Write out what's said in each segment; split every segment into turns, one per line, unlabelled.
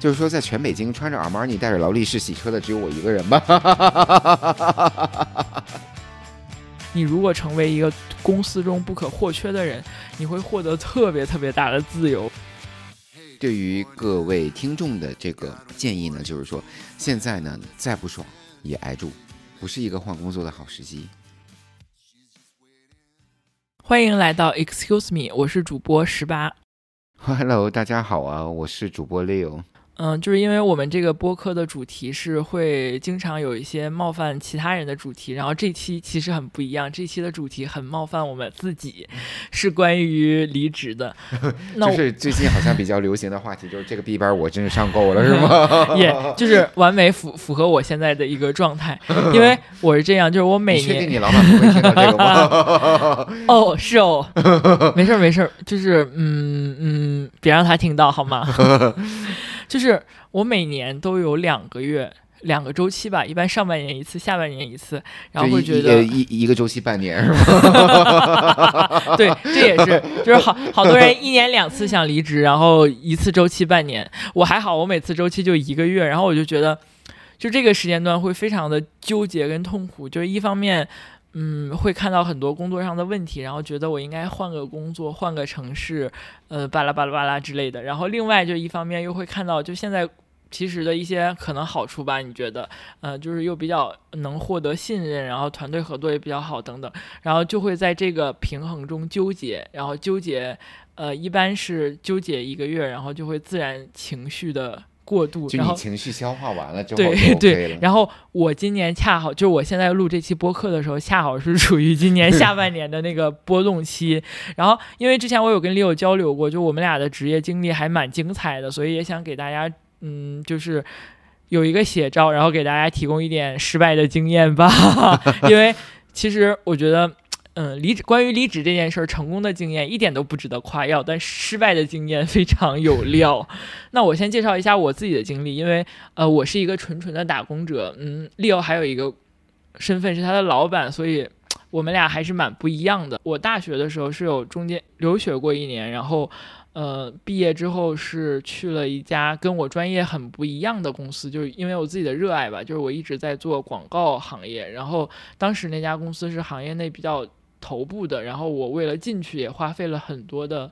就是说，在全北京穿着阿玛尼、带着劳力士洗车的只有我一个人吧？
你如果成为一个公司中不可或缺的人，你会获得特别特别大的自由。
对于各位听众的这个建议呢，就是说，现在呢再不爽也挨住，不是一个换工作的好时机。
欢迎来到 Excuse Me，我是主播十八。
Hello，大家好啊，我是主播 Leo。
嗯，就是因为我们这个播客的主题是会经常有一些冒犯其他人的主题，然后这期其实很不一样，这期的主题很冒犯我们自己，是关于离职的。
就是最近好像比较流行的话题，就是这个 B 班我真是上够了，是吗？
也就是完美符符合我现在的一个状态，因为我是这样，就是我每年
确定你老板不会听到这个吗？
哦，是哦，没事儿没事儿，就是嗯嗯，别让他听到好吗？就是我每年都有两个月两个周期吧，一般上半年一次，下半年一次，然后会觉得
一一个周期半年是吗？
对，这也是，就是好好多人一年两次想离职，然后一次周期半年，我还好，我每次周期就一个月，然后我就觉得，就这个时间段会非常的纠结跟痛苦，就是一方面。嗯，会看到很多工作上的问题，然后觉得我应该换个工作，换个城市，呃，巴拉巴拉巴拉之类的。然后另外就一方面又会看到，就现在其实的一些可能好处吧，你觉得，呃，就是又比较能获得信任，然后团队合作也比较好等等。然后就会在这个平衡中纠结，然后纠结，呃，一般是纠结一个月，然后就会自然情绪的。过度，
就你情绪消化完了之后，
对对。然后我今年恰好，就是我现在录这期播客的时候，恰好是处于今年下半年的那个 波动期。然后，因为之前我有跟李友交流过，就我们俩的职业经历还蛮精彩的，所以也想给大家，嗯，就是有一个写照，然后给大家提供一点失败的经验吧。因为其实我觉得。嗯，离职关于离职这件事儿，成功的经验一点都不值得夸耀，但失败的经验非常有料。那我先介绍一下我自己的经历，因为呃，我是一个纯纯的打工者，嗯，Leo 还有一个身份是他的老板，所以我们俩还是蛮不一样的。我大学的时候是有中间留学过一年，然后呃，毕业之后是去了一家跟我专业很不一样的公司，就是因为我自己的热爱吧，就是我一直在做广告行业，然后当时那家公司是行业内比较。头部的，然后我为了进去也花费了很多的，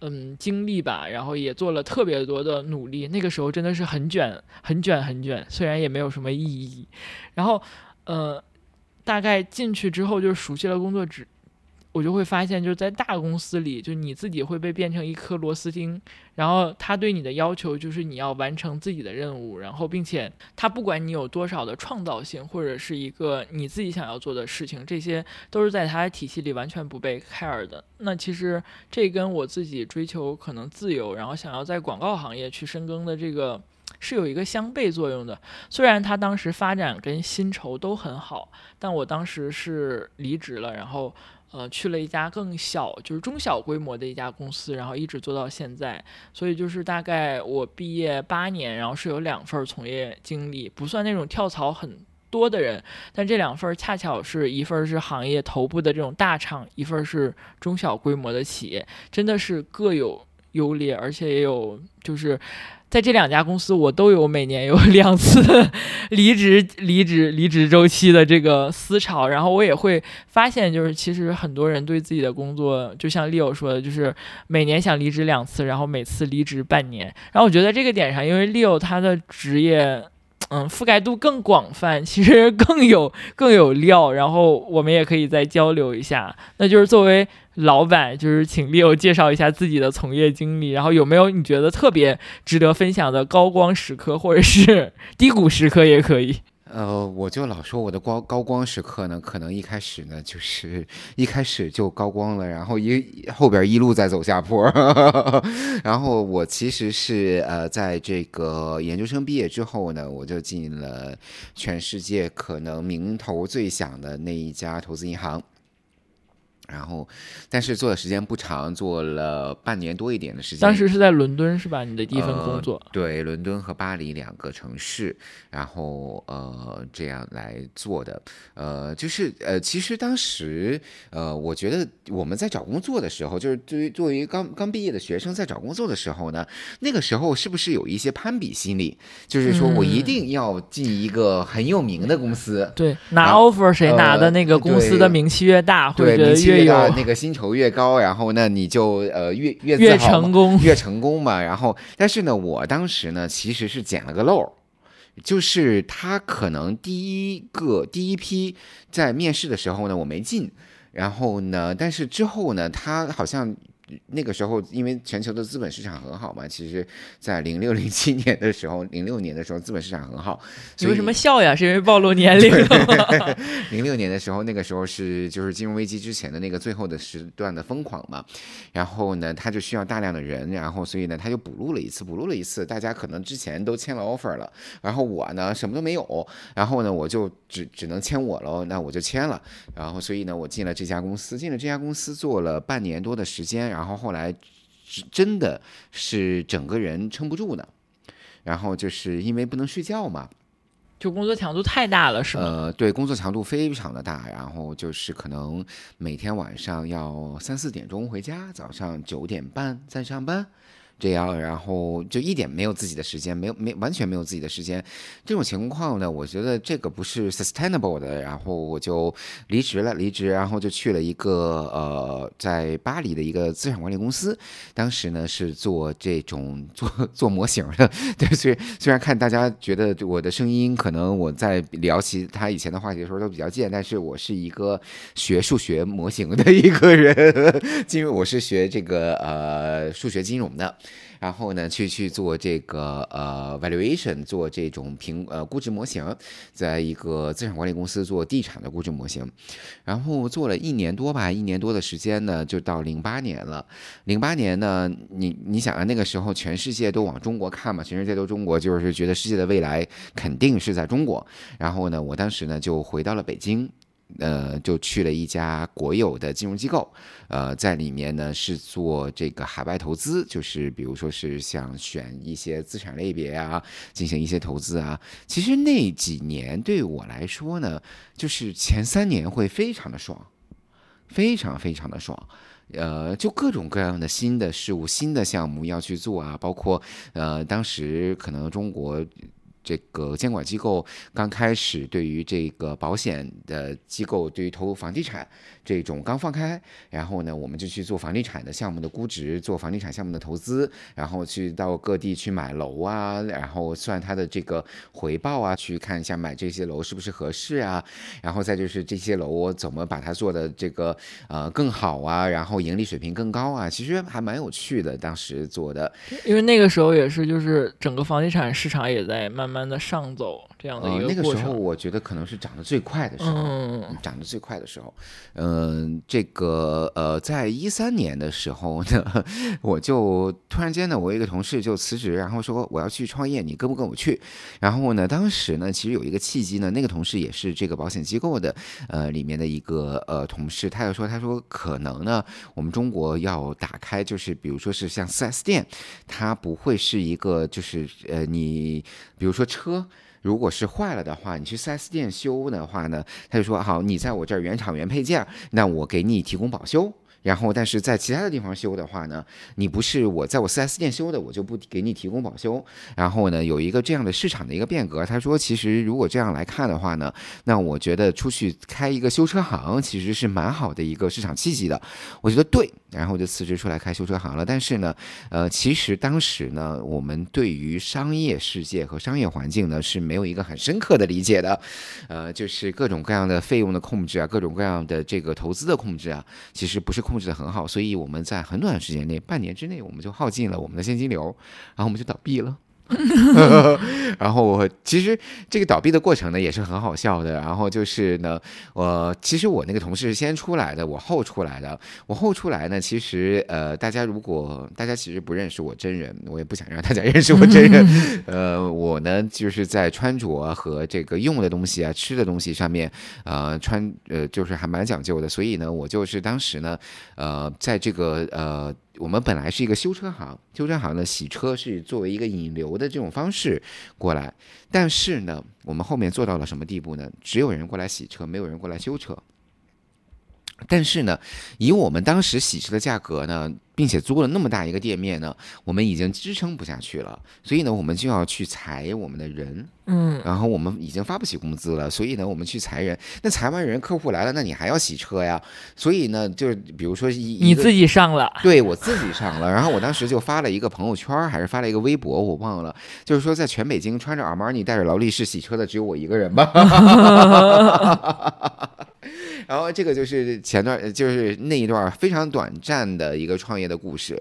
嗯，精力吧，然后也做了特别多的努力。那个时候真的是很卷，很卷，很卷，虽然也没有什么意义。然后，呃，大概进去之后就熟悉了工作职。我就会发现，就是在大公司里，就你自己会被变成一颗螺丝钉，然后他对你的要求就是你要完成自己的任务，然后并且他不管你有多少的创造性或者是一个你自己想要做的事情，这些都是在他的体系里完全不被 care 的。那其实这跟我自己追求可能自由，然后想要在广告行业去深耕的这个是有一个相悖作用的。虽然他当时发展跟薪酬都很好，但我当时是离职了，然后。呃，去了一家更小，就是中小规模的一家公司，然后一直做到现在。所以就是大概我毕业八年，然后是有两份从业经历，不算那种跳槽很多的人。但这两份恰巧是一份是行业头部的这种大厂，一份是中小规模的企业，真的是各有优劣，而且也有就是。在这两家公司，我都有每年有 两次离职、离职、离职周期的这个思潮，然后我也会发现，就是其实很多人对自己的工作，就像 Leo 说的，就是每年想离职两次，然后每次离职半年。然后我觉得这个点上，因为 Leo 他的职业。嗯，覆盖度更广泛，其实 更有更有料。然后我们也可以再交流一下。那就是作为老板，就是请 Leo 介绍一下自己的从业经历，然后有没有你觉得特别值得分享的高光时刻，或者是 低谷时刻也可以。
呃，我就老说我的光高光时刻呢，可能一开始呢就是一开始就高光了，然后一后边一路在走下坡。然后我其实是呃，在这个研究生毕业之后呢，我就进了全世界可能名头最响的那一家投资银行。然后，但是做的时间不长，做了半年多一点的时间。
当时是在伦敦是吧？你的第一份工作？
对，伦敦和巴黎两个城市，然后呃这样来做的。呃，就是呃，其实当时呃，我觉得我们在找工作的时候，就是对于作为刚刚毕业的学生在找工作的时候呢，那个时候是不是有一些攀比心理？就是说我一定要进一个很有名的公司。
对，拿 offer 谁拿的那个公司的名气越大，或者越。
那个薪酬越高，然后呢你就呃越
越
越
成功
越成功嘛。然后，但是呢，我当时呢其实是捡了个漏，就是他可能第一个第一批在面试的时候呢我没进，然后呢，但是之后呢他好像。那个时候，因为全球的资本市场很好嘛，其实，在零六零七年的时候，零六年的时候，资本市场很好。
你为什么笑呀？是因为暴露年龄了？
零六年的时候，那个时候是就是金融危机之前的那个最后的时段的疯狂嘛。然后呢，他就需要大量的人，然后所以呢，他就补录了一次，补录了一次。大家可能之前都签了 offer 了，然后我呢什么都没有，然后呢我就只只能签我喽，那我就签了。然后所以呢，我进了这家公司，进了这家公司做了半年多的时间，然后。然后后来，真的是整个人撑不住的。然后就是因为不能睡觉嘛，
就工作强度太大了，是吗？
呃，对，工作强度非常的大。然后就是可能每天晚上要三四点钟回家，早上九点半再上班。这样，然后就一点没有自己的时间，没有没完全没有自己的时间，这种情况呢，我觉得这个不是 sustainable 的，然后我就离职了，离职，然后就去了一个呃，在巴黎的一个资产管理公司，当时呢是做这种做做模型的，对，虽虽然看大家觉得我的声音可能我在聊起他以前的话题的时候都比较贱，但是我是一个学数学模型的一个人，因为我是学这个呃数学金融的。然后呢，去去做这个呃 valuation，做这种评呃估值模型，在一个资产管理公司做地产的估值模型，然后做了一年多吧，一年多的时间呢，就到零八年了。零八年呢，你你想啊，那个时候全世界都往中国看嘛，全世界都中国，就是觉得世界的未来肯定是在中国。然后呢，我当时呢就回到了北京。呃，就去了一家国有的金融机构，呃，在里面呢是做这个海外投资，就是比如说是想选一些资产类别啊，进行一些投资啊。其实那几年对我来说呢，就是前三年会非常的爽，非常非常的爽，呃，就各种各样的新的事物、新的项目要去做啊，包括呃，当时可能中国。这个监管机构刚开始对于这个保险的机构，对于投入房地产这种刚放开，然后呢，我们就去做房地产的项目的估值，做房地产项目的投资，然后去到各地去买楼啊，然后算它的这个回报啊，去看一下买这些楼是不是合适啊，然后再就是这些楼我怎么把它做的这个呃更好啊，然后盈利水平更高啊，其实还蛮有趣的，当时做的，
因为那个时候也是就是整个房地产市场也在慢。慢慢慢的上走这样的一个
那个时候，我觉得可能是涨得最快的时候，嗯涨得最快的时候。嗯，这个呃，在一三年的时候呢，我就突然间呢，我一个同事就辞职，然后说我要去创业，你跟不跟我去？然后呢，当时呢，其实有一个契机呢，那个同事也是这个保险机构的呃里面的一个呃同事，他就说他说可能呢，我们中国要打开，就是比如说是像四 S 店，它不会是一个就是呃你比如说。车如果是坏了的话，你去 4S 店修的话呢，他就说好，你在我这儿原厂原配件，那我给你提供保修。然后，但是在其他的地方修的话呢，你不是我在我 4S 店修的，我就不给你提供保修。然后呢，有一个这样的市场的一个变革。他说，其实如果这样来看的话呢，那我觉得出去开一个修车行其实是蛮好的一个市场契机的。我觉得对，然后就辞职出来开修车行了。但是呢，呃，其实当时呢，我们对于商业世界和商业环境呢是没有一个很深刻的理解的。呃，就是各种各样的费用的控制啊，各种各样的这个投资的控制啊，其实不是控。制的很好，所以我们在很短的时间内，半年之内，我们就耗尽了我们的现金流，然后我们就倒闭了。然后我其实这个倒闭的过程呢也是很好笑的。然后就是呢，我其实我那个同事是先出来的，我后出来的。我后出来呢，其实呃，大家如果大家其实不认识我真人，我也不想让大家认识我真人。呃，我呢就是在穿着和这个用的东西啊、吃的东西上面，呃，穿呃就是还蛮讲究的。所以呢，我就是当时呢，呃，在这个呃。我们本来是一个修车行，修车行呢洗车是作为一个引流的这种方式过来，但是呢，我们后面做到了什么地步呢？只有人过来洗车，没有人过来修车。但是呢，以我们当时洗车的价格呢，并且租了那么大一个店面呢，我们已经支撑不下去了，所以呢，我们就要去裁我们的人，
嗯，
然后我们已经发不起工资了，所以呢，我们去裁人。那裁完人，客户来了，那你还要洗车呀？所以呢，就是比如说一
你自己上了，
对我自己上了，然后我当时就发了一个朋友圈，还是发了一个微博，我忘了，就是说在全北京穿着阿玛尼、带着劳力士洗车的只有我一个人吧。然后这个就是前段，就是那一段非常短暂的一个创业的故事。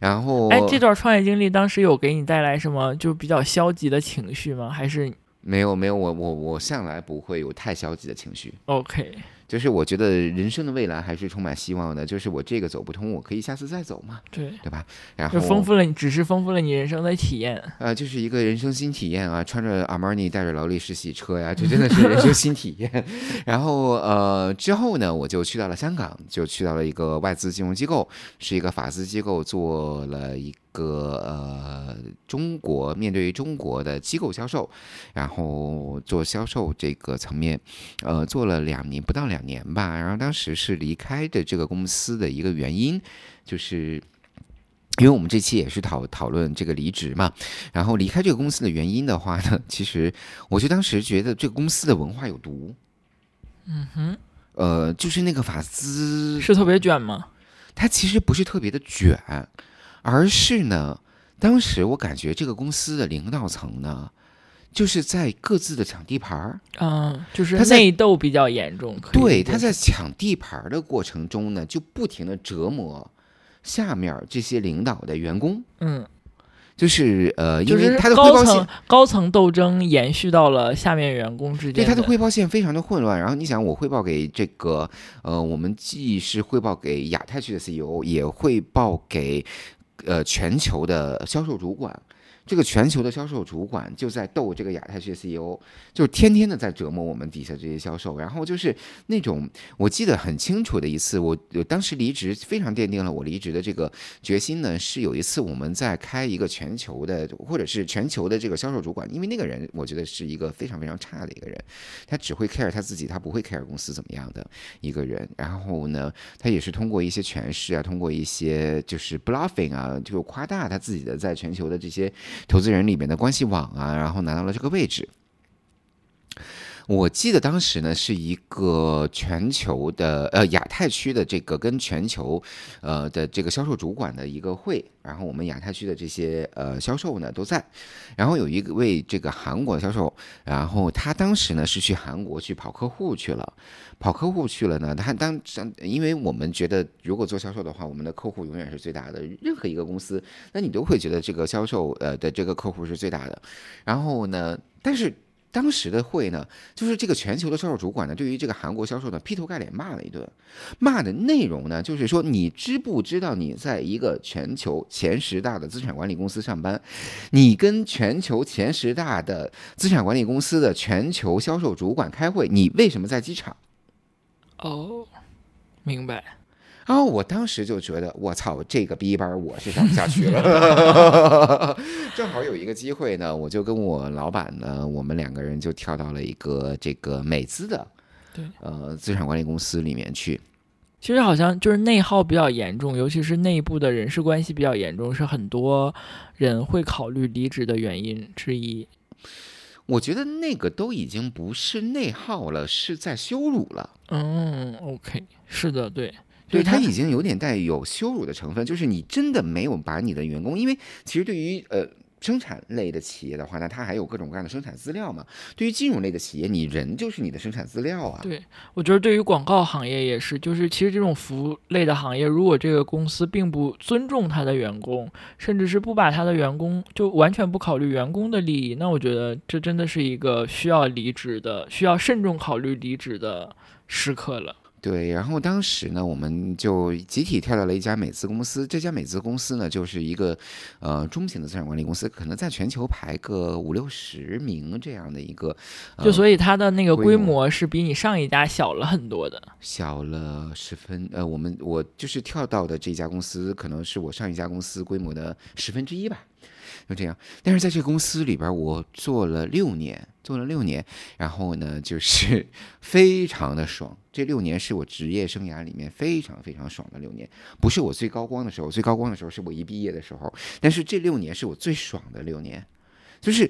然后，
哎，这段创业经历当时有给你带来什么就比较消极的情绪吗？还是
没有没有？我我我向来不会有太消极的情绪。
OK。
就是我觉得人生的未来还是充满希望的。就是我这个走不通，我可以下次再走嘛，
对
对吧？然后
丰富了你，只是丰富了你人生的体验。
呃，就是一个人生新体验啊！穿着阿玛尼，带着劳力士洗车呀，这真的是人生新体验。然后呃，之后呢，我就去到了香港，就去到了一个外资金融机构，是一个法资机构，做了一。个呃，中国面对中国的机构销售，然后做销售这个层面，呃，做了两年不到两年吧。然后当时是离开的这个公司的一个原因，就是因为我们这期也是讨讨论这个离职嘛。然后离开这个公司的原因的话呢，其实我就当时觉得这个公司的文化有毒。
嗯哼，
呃，就是那个法资
是特别卷吗？
它其实不是特别的卷。而是呢，当时我感觉这个公司的领导层呢，就是在各自的抢地盘儿，
嗯，就是内斗比较严重。
对，他在抢地盘的过程中呢，就不停的折磨下面这些领导的员工。
嗯，
就是呃，因为他的汇报线
高层斗争延续到了下面员工之间，
对他的汇报线非常的混乱。然后你想，我汇报给这个呃，我们既是汇报给亚太区的 CEO，也汇报给。呃，全球的销售主管。这个全球的销售主管就在斗这个亚太区 CEO，就是天天的在折磨我们底下这些销售。然后就是那种我记得很清楚的一次，我当时离职非常奠定了我离职的这个决心呢。是有一次我们在开一个全球的或者是全球的这个销售主管，因为那个人我觉得是一个非常非常差的一个人，他只会 care 他自己，他不会 care 公司怎么样的一个人。然后呢，他也是通过一些诠释啊，通过一些就是 bluffing 啊，就夸大他自己的在全球的这些。投资人里面的关系网啊，然后拿到了这个位置。我记得当时呢，是一个全球的呃亚太区的这个跟全球呃的这个销售主管的一个会，然后我们亚太区的这些呃销售呢都在，然后有一位这个韩国销售，然后他当时呢是去韩国去跑客户去了，跑客户去了呢，他当因为我们觉得如果做销售的话，我们的客户永远是最大的，任何一个公司，那你都会觉得这个销售呃的这个客户是最大的，然后呢，但是。当时的会呢，就是这个全球的销售主管呢，对于这个韩国销售呢，劈头盖脸骂了一顿，骂的内容呢，就是说你知不知道你在一个全球前十大的资产管理公司上班，你跟全球前十大的资产管理公司的全球销售主管开会，你为什么在机场？
哦，明白。
然后我当时就觉得，我操，这个逼班我是上不下去了。正好有一个机会呢，我就跟我老板呢，我们两个人就跳到了一个这个美资的，
对，
呃，资产管理公司里面去。
其实好像就是内耗比较严重，尤其是内部的人事关系比较严重，是很多人会考虑离职的原因之一。
我觉得那个都已经不是内耗了，是在羞辱了。
嗯，OK，是的，对。
对他已经有点带有羞辱的成分，就是你真的没有把你的员工，因为其实对于呃生产类的企业的话，那它还有各种各样的生产资料嘛。对于金融类的企业，你人就是你的生产资料啊。
对，我觉得对于广告行业也是，就是其实这种服务类的行业，如果这个公司并不尊重他的员工，甚至是不把他的员工就完全不考虑员工的利益，那我觉得这真的是一个需要离职的、需要慎重考虑离职的时刻了。
对，然后当时呢，我们就集体跳到了一家美资公司。这家美资公司呢，就是一个呃中型的资产管理公司，可能在全球排个五六十名这样的一个。
就所以它的那个规
模
是比你上一家小了很多的。
小了十分，呃，我们我就是跳到的这家公司，可能是我上一家公司规模的十分之一吧，就这样。但是在这个公司里边，我做了六年，做了六年，然后呢，就是 非常的爽。这六年是我职业生涯里面非常非常爽的六年，不是我最高光的时候，最高光的时候是我一毕业的时候，但是这六年是我最爽的六年。就是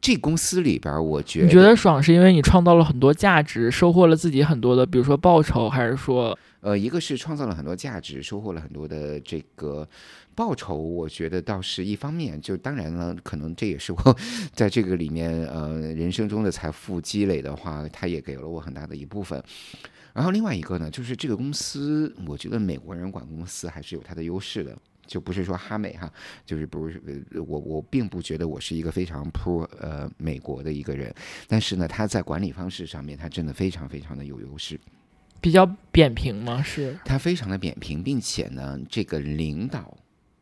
这公司里边，我觉
你觉得爽是因为你创造了很多价值，收获了自己很多的，比如说报酬，还是说
呃，一个是创造了很多价值，收获了很多的这个报酬，我觉得倒是一方面。就当然了，可能这也是我 在这个里面呃人生中的财富积累的话，它也给了我很大的一部分。然后另外一个呢，就是这个公司，我觉得美国人管公司还是有它的优势的。就不是说哈美哈，就是不是呃我我并不觉得我是一个非常 pro 呃美国的一个人，但是呢，他在管理方式上面，他真的非常非常的有优势。
比较扁平吗？是
他非常的扁平，并且呢，这个领导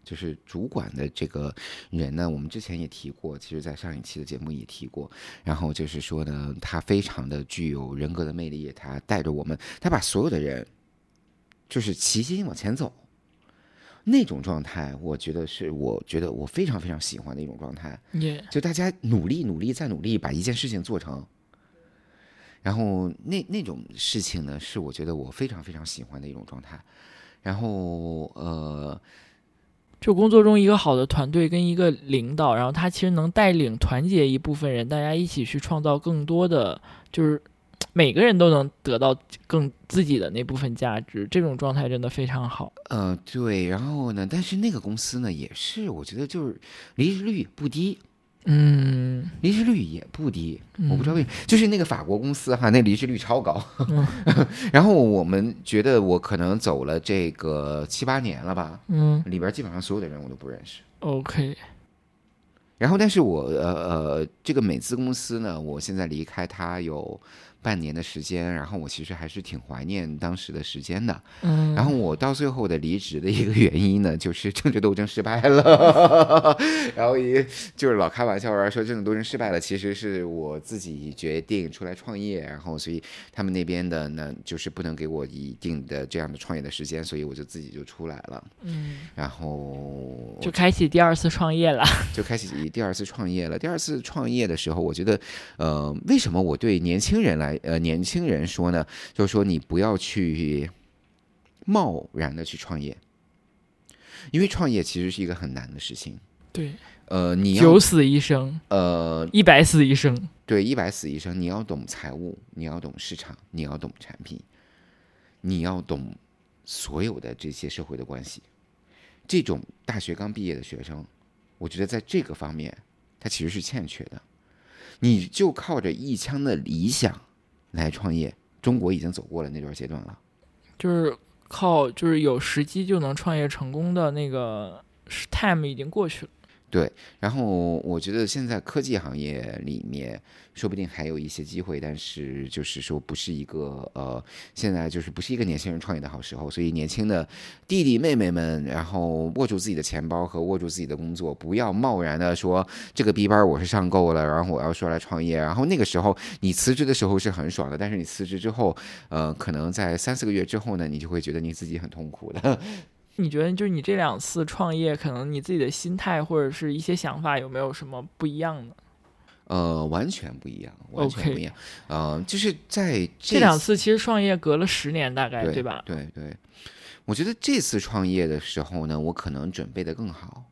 就是主管的这个人呢，我们之前也提过，其实在上一期的节目也提过。然后就是说呢，他非常的具有人格的魅力，他带着我们，他把所有的人就是齐心往前走。那种状态，我觉得是我觉得我非常非常喜欢的一种状态。
也
就大家努力努力再努力，把一件事情做成。然后那那种事情呢，是我觉得我非常非常喜欢的一种状态。然后呃，
就工作中一个好的团队跟一个领导，然后他其实能带领团结一部分人，大家一起去创造更多的，就是 每个人都能得到更自己的那部分价值，这种状态真的非常好。
呃，对，然后呢，但是那个公司呢，也是我觉得就是离职率不低，
嗯，
离职率也不低，我不知道为什么，就是那个法国公司哈，那离职率超高。然后我们觉得我可能走了这个七八年了吧，
嗯
里边基本上所有的人我都不认识。
，OK，
然后，但是我呃呃，这个美资公司呢，我现在离开它有半年的时间，然后我其实还是挺怀念当时的时间的。
嗯，
然后我到最后的离职的一个原因呢，就是政治斗争失败了，然后也就是老开玩笑玩说政治斗争失败了，其实是我自己决定出来创业，然后所以他们那边的呢，就是不能给我一定的这样的创业的时间，所以我就自己就出来了，
嗯，
然后
就开启第二次创业了。
就开启第二次创业了。第二次创业的时候，我觉得，呃，为什么我对年轻人来，呃，年轻人说呢？就是说你不要去贸然的去创业，因为创业其实是一个很难的事情。
对，
呃，你要
九死一生，
呃，
一百死一生。
对，一百死一生，你要懂财务，你要懂市场，你要懂产品，你要懂所有的这些社会的关系。这种大学刚毕业的学生，我觉得在这个方面，他其实是欠缺的。你就靠着一腔的理想来创业，中国已经走过了那段阶段了。
就是靠就是有时机就能创业成功的那个 time 已经过去了。对。
然后我觉得现在科技行业里面，说不定还有一些机会，但是就是说不是一个呃，现在就是不是一个年轻人创业的好时候，所以年轻的弟弟妹妹们，然后握住自己的钱包和握住自己的工作，不要贸然的说这个 B 班我是上够了，然后我要说来创业，然后那个时候你辞职的时候是很爽的，但是你辞职之后，呃，可能在三四个月之后呢，你就会觉得你自己很痛苦的。
你觉得就是你这两次创业，可能你自己的心态或者是一些想法有没有什么不一样呢？
呃，完全不一样，完全不一样。呃，就是在
这两次其实创业隔了十年，大概
对
吧？
对对，我觉得这次创业的时候呢，我可能准备的更好，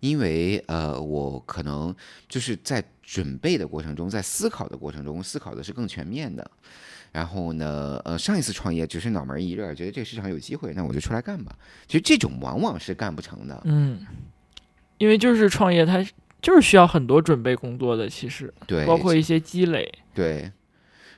因为呃，我可能就是在准备的过程中，在思考的过程中，思考的是更全面的。然后呢，呃，上一次创业只是脑门一热，觉得这个市场有机会，那我就出来干吧。其实这种往往是干不成的。
嗯，因为就是创业，它就是需要很多准备工作的，其实
对，
包括一些积累。
对。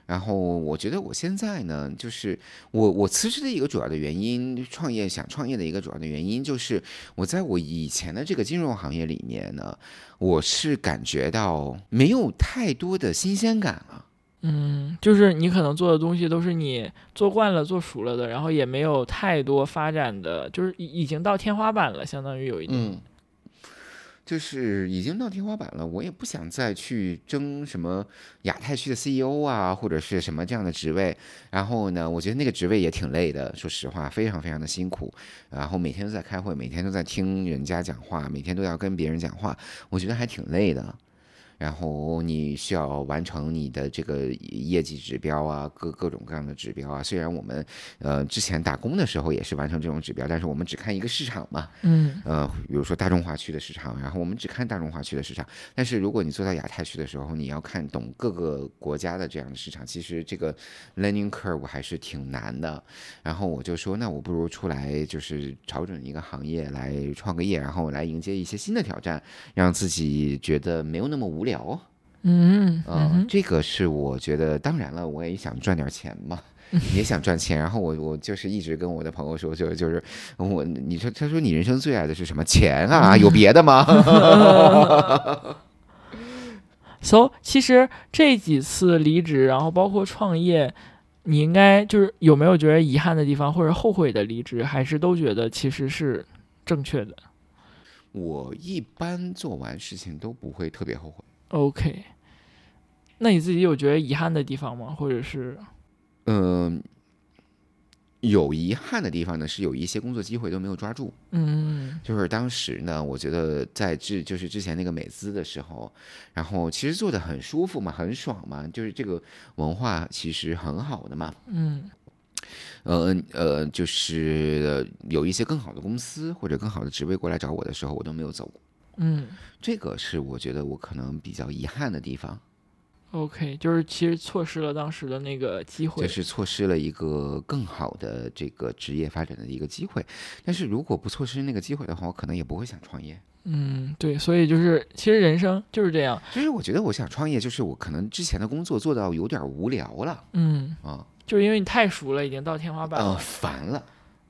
然后我觉得我现在呢，就是我我辞职的一个主要的原因，创业想创业的一个主要的原因，就是我在我以前的这个金融行业里面呢，我是感觉到没有太多的新鲜感了。
嗯，就是你可能做的东西都是你做惯了、做熟了的，然后也没有太多发展的，就是已已经到天花板了，相当于有一点。
嗯，就是已经到天花板了，我也不想再去争什么亚太区的 CEO 啊，或者是什么这样的职位。然后呢，我觉得那个职位也挺累的，说实话，非常非常的辛苦。然后每天都在开会，每天都在听人家讲话，每天都要跟别人讲话，我觉得还挺累的。然后你需要完成你的这个业绩指标啊，各各种各样的指标啊。虽然我们呃之前打工的时候也是完成这种指标，但是我们只看一个市场嘛，
嗯，
呃，比如说大中华区的市场，然后我们只看大中华区的市场。但是如果你做到亚太区的时候，你要看懂各个国家的这样的市场，其实这个 learning curve 还是挺难的。然后我就说，那我不如出来就是找准一个行业来创个业，然后来迎接一些新的挑战，让自己觉得没有那么无聊。
嗯
嗯，这个是我觉得，当然了，我也想赚点钱嘛，也想赚钱。然后我我就是一直跟我的朋友说，就就是我，你说他说你人生最爱的是什么？钱啊？有别的吗？
So，其实这几次离职，然后包括创业，你应该就是有没有觉得遗憾的地方，或者后悔的离职，还是都觉得其实是正确的？
我一般做完事情都不会特别后悔。
OK，那你自己有觉得遗憾的地方吗？或者是，
嗯，有遗憾的地方呢，是有一些工作机会都没有抓住。
嗯，
就是当时呢，我觉得在之就是之前那个美资的时候，然后其实做的很舒服嘛，很爽嘛，就是这个文化其实很好的嘛。
嗯。
呃呃，就是有一些更好的公司或者更好的职位过来找我的时候，我都没有走。
嗯，
这个是我觉得我可能比较遗憾的地方。
OK，就是其实错失了当时的那个机会，
就是错失了一个更好的这个职业发展的一个机会。但是如果不错失那个机会的话，我可能也不会想创业。
嗯，对，所以就是其实人生就是这样。
其实我觉得我想创业，就是我可能之前的工作做到有点无聊了。
嗯
啊。
就是因为你太熟了，已经到天花板了，
烦了。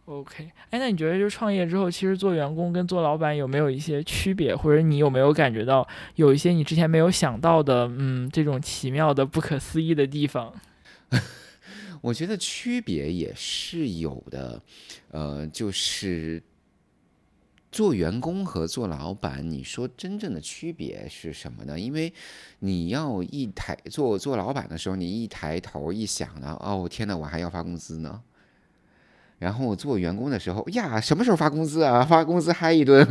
OK，哎，那你觉得就创业之后，其实做员工跟做老板有没有一些区别，或者你有没有感觉到有一些你之前没有想到的，嗯，这种奇妙的、不可思议的地方？
我觉得区别也是有的，呃，就是做员工和做老板，你说真正的区别是什么呢？因为你要一抬做做老板的时候，你一抬头一想呢，哦天呐，我还要发工资呢。然后做员工的时候呀，什么时候发工资啊？发工资嗨一顿，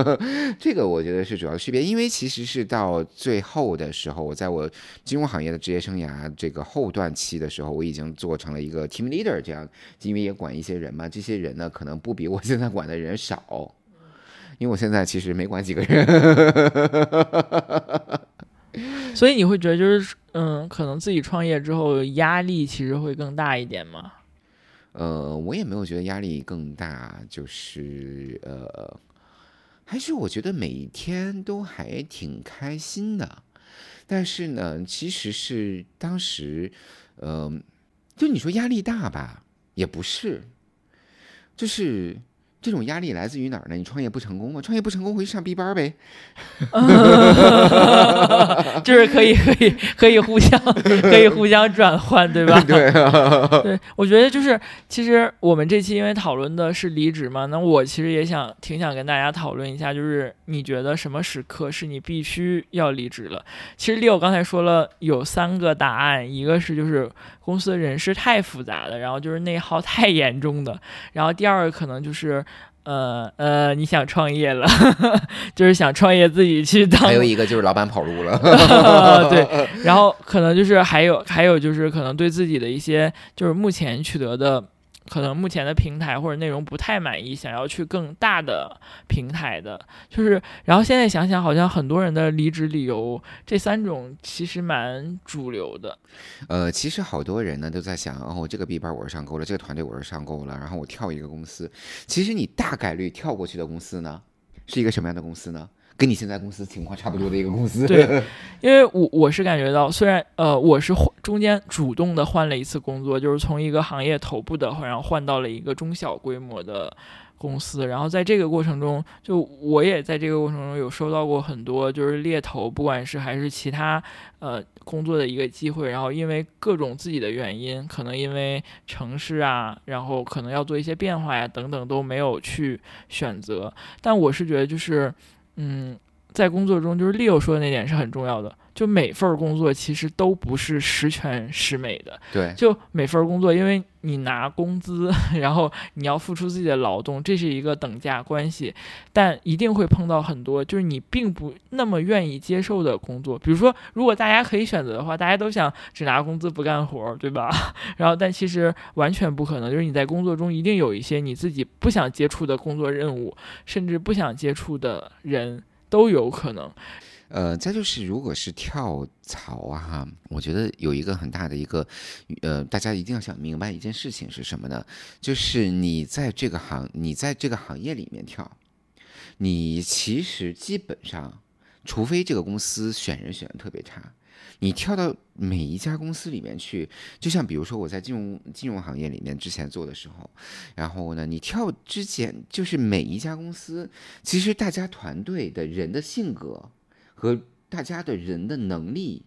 这个我觉得是主要区别。因为其实是到最后的时候，我在我金融行业的职业生涯这个后段期的时候，我已经做成了一个 team leader，这样，因为也管一些人嘛，这些人呢可能不比我现在管的人少，因为我现在其实没管几个人。
所以你会觉得就是，嗯，可能自己创业之后压力其实会更大一点吗？
呃，我也没有觉得压力更大，就是呃，还是我觉得每天都还挺开心的。但是呢，其实是当时，呃，就你说压力大吧，也不是，就是。这种压力来自于哪儿呢？你创业不成功吗？创业不成功回去上 B 班呗，
就是可以可以可以互相可以互相转换，对吧？
对
对，我觉得就是其实我们这期因为讨论的是离职嘛，那我其实也想挺想跟大家讨论一下，就是你觉得什么时刻是你必须要离职了？其实 Leo 刚才说了有三个答案，一个是就是公司的人事太复杂了，然后就是内耗太严重的，然后第二个可能就是。呃呃，你想创业了，就是想创业自己去当。
还有一个就是老板跑路了，
对。然后可能就是还有还有就是可能对自己的一些就是目前取得的。可能目前的平台或者内容不太满意，想要去更大的平台的，就是，然后现在想想，好像很多人的离职理由这三种其实蛮主流的。
呃，其实好多人呢都在想，哦，这个 B 班我是上够了，这个团队我是上够了，然后我跳一个公司。其实你大概率跳过去的公司呢，是一个什么样的公司呢？跟你现在公司情况差不多的一个公司。
对，因为我我是感觉到，虽然呃我是换中间主动的换了一次工作，就是从一个行业头部的，然后换到了一个中小规模的。公司，然后在这个过程中，就我也在这个过程中有收到过很多就是猎头，不管是还是其他呃工作的一个机会，然后因为各种自己的原因，可能因为城市啊，然后可能要做一些变化呀等等都没有去选择。但我是觉得就是，嗯，在工作中，就是 Leo 说的那点是很重要的。就每份工作其实都不是十全十美的，
对。
就每份工作，因为你拿工资，然后你要付出自己的劳动，这是一个等价关系，但一定会碰到很多就是你并不那么愿意接受的工作。比如说，如果大家可以选择的话，大家都想只拿工资不干活，对吧？然后，但其实完全不可能，就是你在工作中一定有一些你自己不想接触的工作任务，甚至不想接触的人都有可能。
呃，再就是，如果是跳槽啊，哈，我觉得有一个很大的一个，呃，大家一定要想明白一件事情是什么呢？就是你在这个行，你在这个行业里面跳，你其实基本上，除非这个公司选人选的特别差，你跳到每一家公司里面去，就像比如说我在金融金融行业里面之前做的时候，然后呢，你跳之前就是每一家公司，其实大家团队的人的性格。和大家的人的能力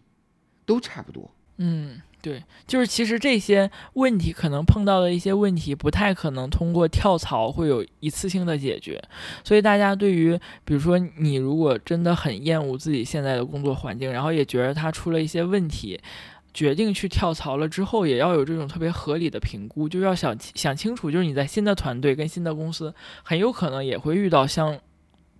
都差不多。
嗯，对，就是其实这些问题可能碰到的一些问题，不太可能通过跳槽会有一次性的解决。所以大家对于，比如说你如果真的很厌恶自己现在的工作环境，然后也觉得它出了一些问题，决定去跳槽了之后，也要有这种特别合理的评估，就要想想清楚，就是你在新的团队跟新的公司，很有可能也会遇到相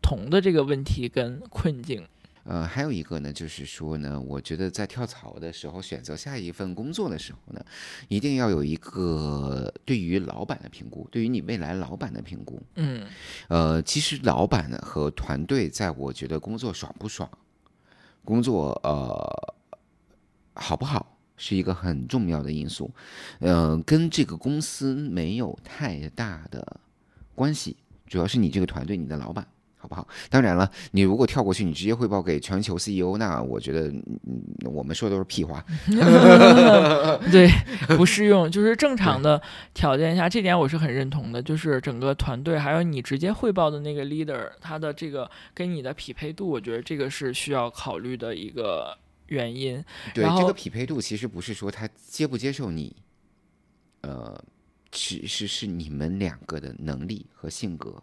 同的这个问题跟困境。
呃，还有一个呢，就是说呢，我觉得在跳槽的时候，选择下一份工作的时候呢，一定要有一个对于老板的评估，对于你未来老板的评估。
嗯，
呃，其实老板呢和团队，在我觉得工作爽不爽，工作呃好不好，是一个很重要的因素。嗯，跟这个公司没有太大的关系，主要是你这个团队，你的老板。好不好？当然了，你如果跳过去，你直接汇报给全球 CEO，那我觉得，嗯，我们说的都是屁话。
对，不适用。就是正常的条件下，这点我是很认同的。就是整个团队还有你直接汇报的那个 leader，他的这个跟你的匹配度，我觉得这个是需要考虑的一个原因。
对，这个匹配度其实不是说他接不接受你，呃，其实是你们两个的能力和性格。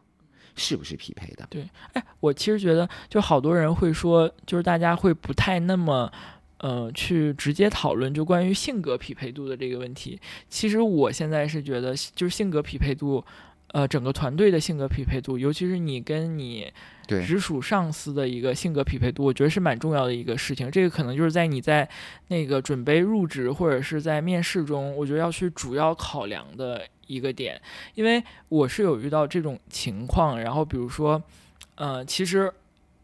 是不是匹配的？
对，哎，我其实觉得，就好多人会说，就是大家会不太那么，呃，去直接讨论就关于性格匹配度的这个问题。其实我现在是觉得，就是性格匹配度，呃，整个团队的性格匹配度，尤其是你跟你直属上司的一个性格匹配度，我觉得是蛮重要的一个事情。这个可能就是在你在那个准备入职或者是在面试中，我觉得要去主要考量的。一个点，因为我是有遇到这种情况，然后比如说，呃，其实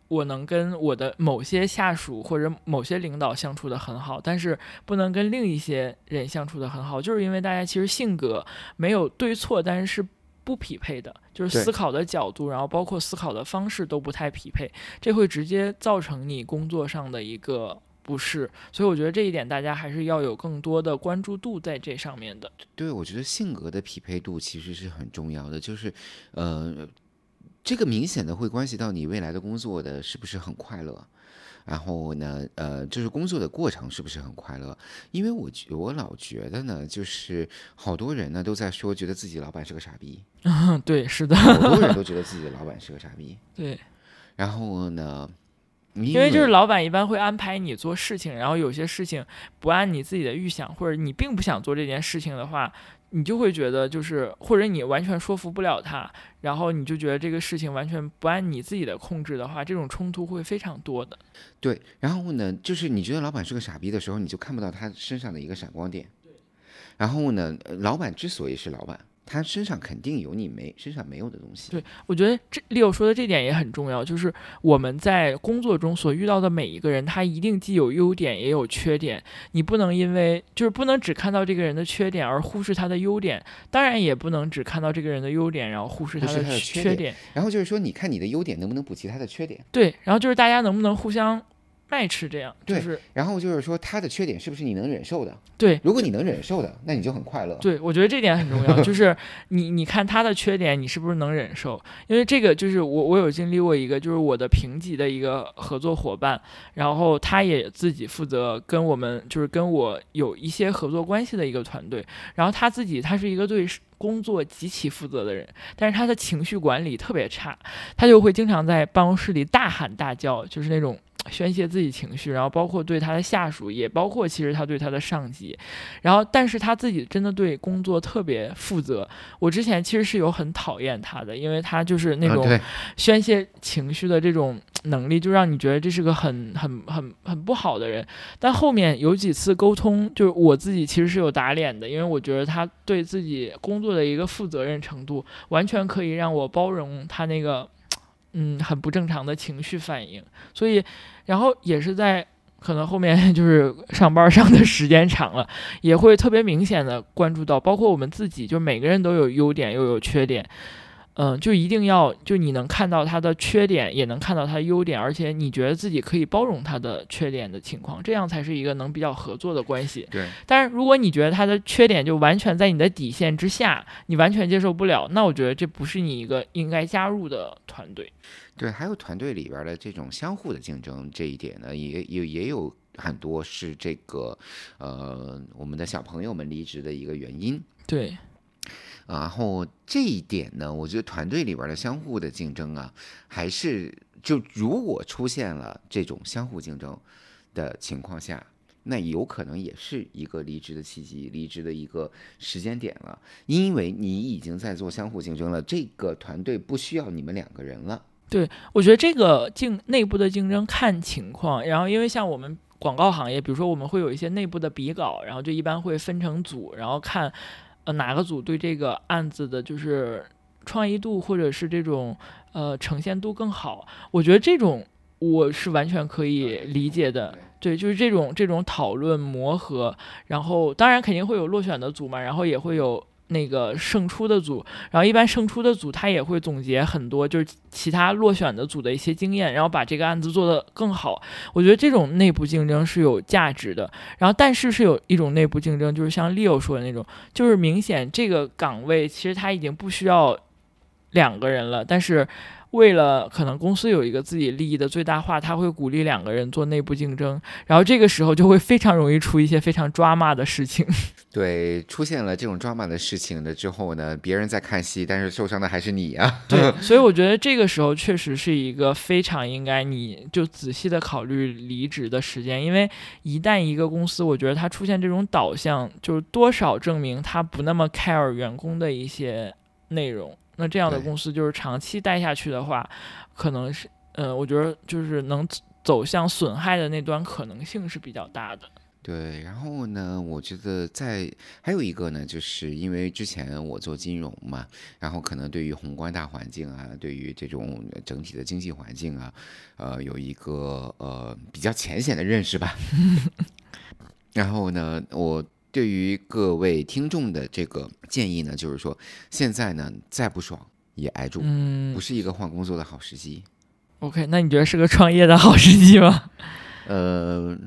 我能跟我的某些下属或者某些领导相处的很好，但是不能跟另一些人相处的很好，就是因为大家其实性格没有对错，但是是不匹配的，就是思考的角度，然后包括思考的方式都不太匹配，这会直接造成你工作上的一个。不是，所以我觉得这一点大家还是要有更多的关注度在这上面的。
对，我觉得性格的匹配度其实是很重要的，就是，呃，这个明显的会关系到你未来的工作的是不是很快乐，然后呢，呃，就是工作的过程是不是很快乐？因为我觉我老觉得呢，就是好多人呢都在说，觉得自己老板是个傻逼。
对，是的，
好多人都 觉得自己的老板是个傻逼。
对，
然后呢？
因为就是老板一般会安排你做事情，然后有些事情不按你自己的预想，或者你并不想做这件事情的话，你就会觉得就是，或者你完全说服不了他，然后你就觉得这个事情完全不按你自己的控制的话，这种冲突会非常多的。
对，然后呢，就是你觉得老板是个傻逼的时候，你就看不到他身上的一个闪光点。对。然后呢，老板之所以是老板。他身上肯定有你没身上没有的东西。
对，我觉得这 Leo 说的这点也很重要，就是我们在工作中所遇到的每一个人，他一定既有优点也有缺点。你不能因为就是不能只看到这个人的缺点而忽视他的优点，当然也不能只看到这个人的优点然后忽视他
的
缺点。
然后就是说，你看你的优点能不能补齐他的缺点？
对，然后就是大家能不能互相。卖吃这样，
就，
是，
然后就是说他的缺点是不是你能忍受的？
对，
如果你能忍受的，那你就很快乐。
对，我觉得这点很重要，就 是你你看他的缺点，你是不是能忍受？因为这个就是我我有经历过一个，就是我的评级的一个合作伙伴，然后他也自己负责跟我们就是跟我有一些合作关系的一个团队，然后他自己他是一个对工作极其负责的人，但是他的情绪管理特别差，他就会经常在办公室里大喊大叫，就是那种。宣泄自己情绪，然后包括对他的下属，也包括其实他对他的上级，然后但是他自己真的对工作特别负责。我之前其实是有很讨厌他的，因为他就是那种宣泄情绪的这种能力，就让你觉得这是个很很很很不好的人。但后面有几次沟通，就是我自己其实是有打脸的，因为我觉得他对自己工作的一个负责任程度，完全可以让我包容他那个。嗯，很不正常的情绪反应，所以，然后也是在可能后面 就是上班上的时间长了，也会特别明显的关注到，包括我们自己，就每个人都有优点又有缺点。嗯，就一定要就你能看到他的缺点，也能看到他的优点，而且你觉得自己可以包容他的缺点的情况，这样才是一个能比较合作的关系。
对。
但是如果你觉得他的缺点就完全在你的底线之下，你完全接受不了，那我觉得这不是你一个应该加入的团队。
对，还有团队里边的这种相互的竞争，这一点呢，也也也有很多是这个呃我们的小朋友们离职的一个原因。
对。
然后这一点呢，我觉得团队里边的相互的竞争啊，还是就如果出现了这种相互竞争的情况下，那有可能也是一个离职的契机，离职的一个时间点了，因为你已经在做相互竞争了，这个团队不需要你们两个人了。
对，我觉得这个竞内部的竞争看情况，然后因为像我们广告行业，比如说我们会有一些内部的比稿，然后就一般会分成组，然后看。呃，哪个组对这个案子的就是创意度或者是这种呃呈现度更好？我觉得这种我是完全可以理解的。对，就是这种这种讨论磨合，然后当然肯定会有落选的组嘛，然后也会有。那个胜出的组，然后一般胜出的组他也会总结很多，就是其他落选的组的一些经验，然后把这个案子做得更好。我觉得这种内部竞争是有价值的。然后，但是是有一种内部竞争，就是像 Leo 说的那种，就是明显这个岗位其实他已经不需要两个人了，但是。为了可能公司有一个自己利益的最大化，他会鼓励两个人做内部竞争，然后这个时候就会非常容易出一些非常抓马的事情。
对，出现了这种抓马的事情的之后呢，别人在看戏，但是受伤的还是你啊。
对，所以我觉得这个时候确实是一个非常应该你就仔细的考虑离职的时间，因为一旦一个公司，我觉得它出现这种导向，就是多少证明他不那么 care 员工的一些内容。那这样的公司就是长期待下去的话，可能是，呃，我觉得就是能走向损害的那端可能性是比较大的。
对，然后呢，我觉得在还有一个呢，就是因为之前我做金融嘛，然后可能对于宏观大环境啊，对于这种整体的经济环境啊，呃，有一个呃比较浅显的认识吧。然后呢，我。对于各位听众的这个建议呢，就是说，现在呢再不爽也挨住，嗯，不是一个换工作的好时机。
OK，那你觉得是个创业的好时机吗？
呃，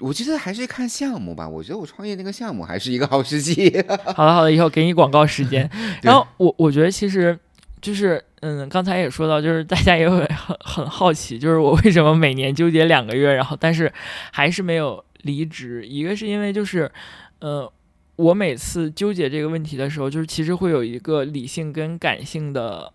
我觉得还是看项目吧。我觉得我创业那个项目还是一个好时机。
好了好了，以后给你广告时间。然后我我觉得其实就是，嗯，刚才也说到，就是大家也会很很好奇，就是我为什么每年纠结两个月，然后但是还是没有离职。一个是因为就是。呃，我每次纠结这个问题的时候，就是其实会有一个理性跟感性的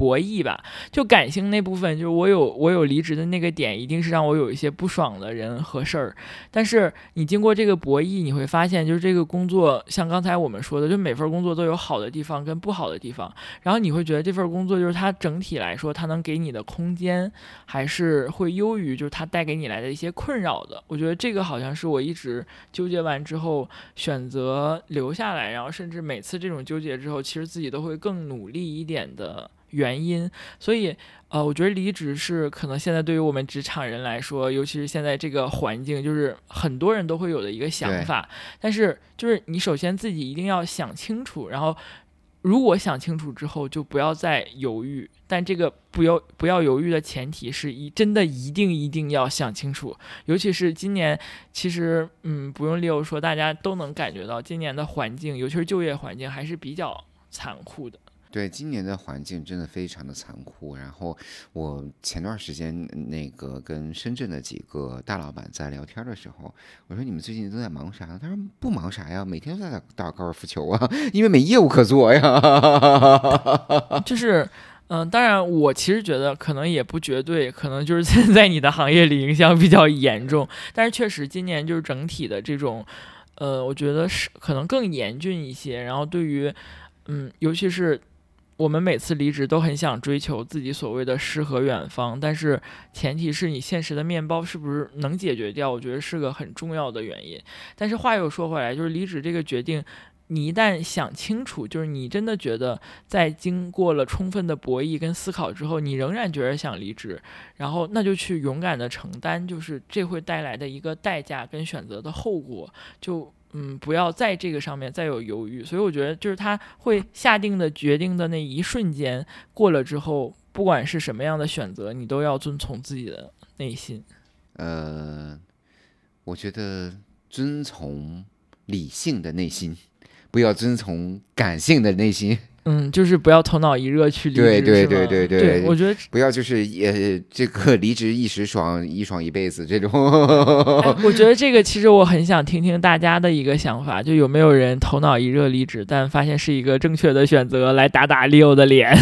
博弈吧。就感性那部分，就是我有我有离职的那个点，一定是让我有一些不爽的人和事儿。但是你经过这个博弈，你会发现，就是这个工作，像刚才我们说的，就每份工作都有好的地方跟不好的地方。然后你会觉得这份工作就是它整体来说，它能给你的空间还是会优于就是它带给你来的一些困扰的。我觉得这个好像是我一直纠结完之后选择留下来，然后甚至每次这种纠结之后，其实自己都会更努力一点的原因。所以，呃，我觉得离职是可能现在对于我们职场人来说，尤其是现在这个环境，就是很多人都会有的一个想法。但是，就是你首先自己一定要想清楚，然后。如果想清楚之后，就不要再犹豫。但这个不要不要犹豫的前提是一真的一定一定要想清楚。尤其是今年，其实嗯，不用 Leo 说，大家都能感觉到今年的环境，尤其是就业环境还是比较残酷的。
对，今年的环境真的非常的残酷。然后我前段时间那个跟深圳的几个大老板在聊天的时候，我说你们最近都在忙啥？他说不忙啥呀，每天都在打打高尔夫球啊，因为没业务可做呀。
就是，嗯，当然我其实觉得可能也不绝对，可能就是现在你的行业里影响比较严重。但是确实今年就是整体的这种，呃，我觉得是可能更严峻一些。然后对于，嗯，尤其是。我们每次离职都很想追求自己所谓的诗和远方，但是前提是你现实的面包是不是能解决掉？我觉得是个很重要的原因。但是话又说回来，就是离职这个决定，你一旦想清楚，就是你真的觉得在经过了充分的博弈跟思考之后，你仍然觉得想离职，然后那就去勇敢的承担，就是这会带来的一个代价跟选择的后果，就。嗯，不要在这个上面再有犹豫，所以我觉得就是他会下定的决定的那一瞬间过了之后，不管是什么样的选择，你都要遵从自己的内心。
呃，我觉得遵从理性的内心，不要遵从感性的内心。
嗯，就是不要头脑一热去离职，
对对对对
对，我觉得
不要就是也这个离职一时爽，一爽一辈子这种。
我觉得这个其实我很想听听大家的一个想法，就有没有人头脑一热离职，但发现是一个正确的选择，来打打 Leo 的脸。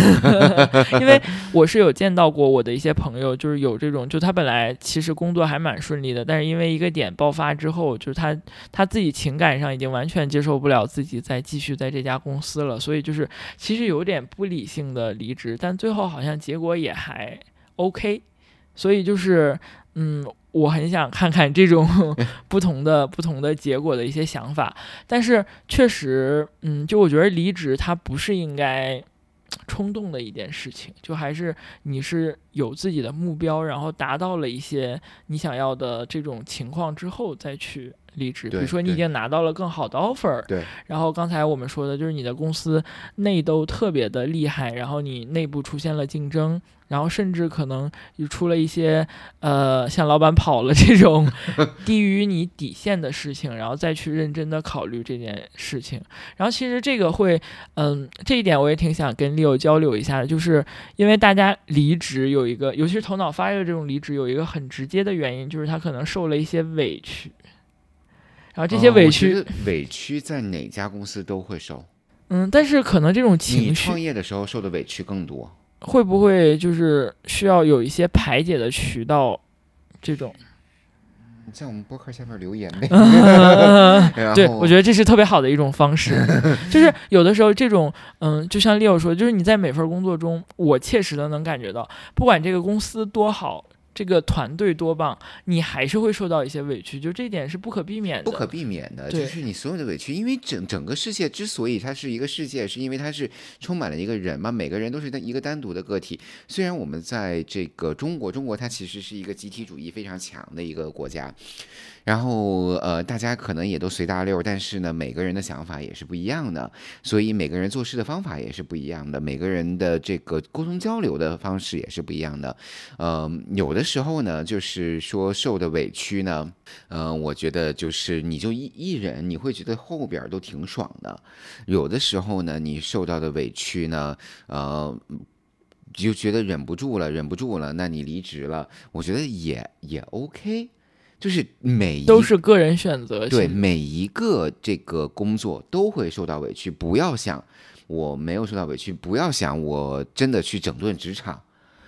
因为我是有见到过我的一些朋友，就是有这种，就他本来其实工作还蛮顺利的，但是因为一个点爆发之后，就是他他自己情感上已经完全接受不了自己再继续在这家公司了，所以就是。其实有点不理性的离职，但最后好像结果也还 OK，所以就是，嗯，我很想看看这种 不同的不同的结果的一些想法。但是确实，嗯，就我觉得离职它不是应该冲动的一件事情，就还是你是有自己的目标，然后达到了一些你想要的这种情况之后再去。离职，比如说你已经拿到了更好的 offer，
对。
然后刚才我们说的就是你的公司内斗特别的厉害，然后你内部出现了竞争，然后甚至可能又出了一些呃像老板跑了这种 低于你底线的事情，然后再去认真的考虑这件事情。然后其实这个会，嗯，这一点我也挺想跟 Leo 交流一下的，就是因为大家离职有一个，尤其是头脑发热这种离职，有一个很直接的原因，就是他可能受了一些委屈。然后这些委屈，
委屈在哪家公司都会受。
嗯，但是可能这种情绪，
你创业的时候受的委屈更多。
会不会就是需要有一些排解的渠道？这种你，
在我们博客下面留言呗。
对，我觉得这是特别好的一种方式。就是有的时候，这种，嗯，就像 Leo 说，就是你在每份工作中，我切实的能感觉到，不管这个公司多好。这个团队多棒，你还是会受到一些委屈，就这点是不可避免的。
不可避免的，就是你所有的委屈，因为整整个世界之所以它是一个世界，是因为它是充满了一个人嘛，每个人都是一个单独的个体。虽然我们在这个中国，中国它其实是一个集体主义非常强的一个国家。然后，呃，大家可能也都随大溜，但是呢，每个人的想法也是不一样的，所以每个人做事的方法也是不一样的，每个人的这个沟通交流的方式也是不一样的。呃，有的时候呢，就是说受的委屈呢，嗯，我觉得就是你就一一忍，你会觉得后边都挺爽的。有的时候呢，你受到的委屈呢，呃，就觉得忍不住了，忍不住了，那你离职了，我觉得也也 OK。就是每一
都是个人选择。
对，每一个这个工作都会受到委屈，不要想我没有受到委屈，不要想我真的去整顿职场。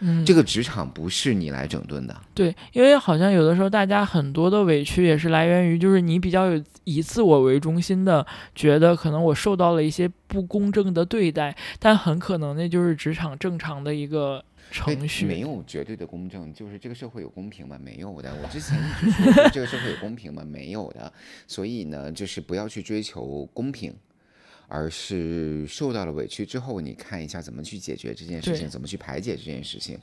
嗯，
这个职场不是你来整顿的。
对，因为好像有的时候大家很多的委屈也是来源于，就是你比较有以自我为中心的，觉得可能我受到了一些不公正的对待，但很可能那就是职场正常的一个程序。
没有绝对的公正，就是这个社会有公平吗？没有的。我之前一直说 这个社会有公平吗？没有的。所以呢，就是不要去追求公平。而是受到了委屈之后，你看一下怎么去解决这件事情，怎么去排解这件事情。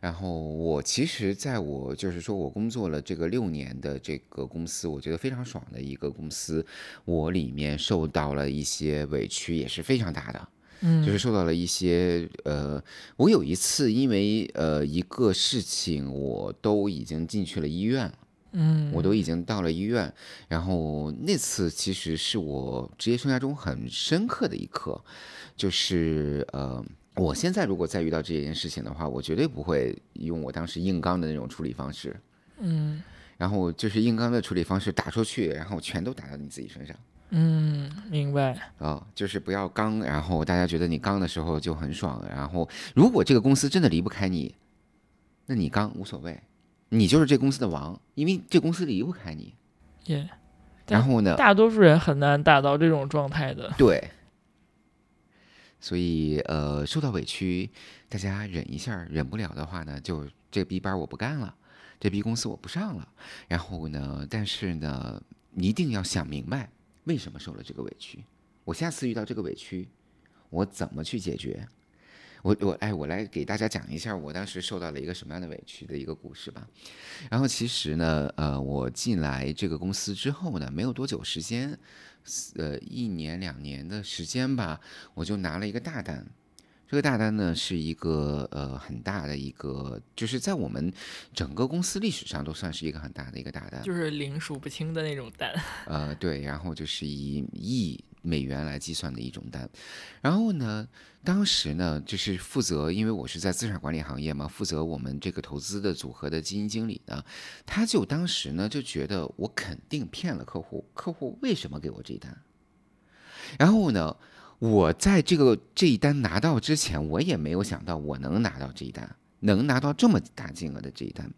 然后我其实在我就是说我工作了这个六年的这个公司，我觉得非常爽的一个公司，我里面受到了一些委屈也是非常大的，
嗯，
就是受到了一些呃，我有一次因为呃一个事情，我都已经进去了医院了。
嗯，
我都已经到了医院，然后那次其实是我职业生涯中很深刻的一刻，就是呃，我现在如果再遇到这件事情的话，我绝对不会用我当时硬刚的那种处理方式，
嗯，
然后就是硬刚的处理方式打出去，然后全都打到你自己身上，
嗯，明白
啊，就是不要刚，然后大家觉得你刚的时候就很爽，然后如果这个公司真的离不开你，那你刚无所谓。你就是这公司的王，因为这公司离不开你。
耶，
然后呢？
大多数人很难达到这种状态的。
对。所以，呃，受到委屈，大家忍一下，忍不了的话呢，就这逼班我不干了，这逼公司我不上了。然后呢，但是呢，一定要想明白为什么受了这个委屈，我下次遇到这个委屈，我怎么去解决。我我哎，我来给大家讲一下我当时受到了一个什么样的委屈的一个故事吧。然后其实呢，呃，我进来这个公司之后呢，没有多久时间，呃，一年两年的时间吧，我就拿了一个大单。这个大单呢，是一个呃很大的一个，就是在我们整个公司历史上都算是一个很大的一个大单，
就是零数不清的那种单。
呃，对，然后就是以亿美元来计算的一种单。然后呢，当时呢，就是负责，因为我是在资产管理行业嘛，负责我们这个投资的组合的基金经理呢，他就当时呢就觉得我肯定骗了客户，客户为什么给我这一单？然后呢？我在这个这一单拿到之前，我也没有想到我能拿到这一单，能拿到这么大金额的这一单。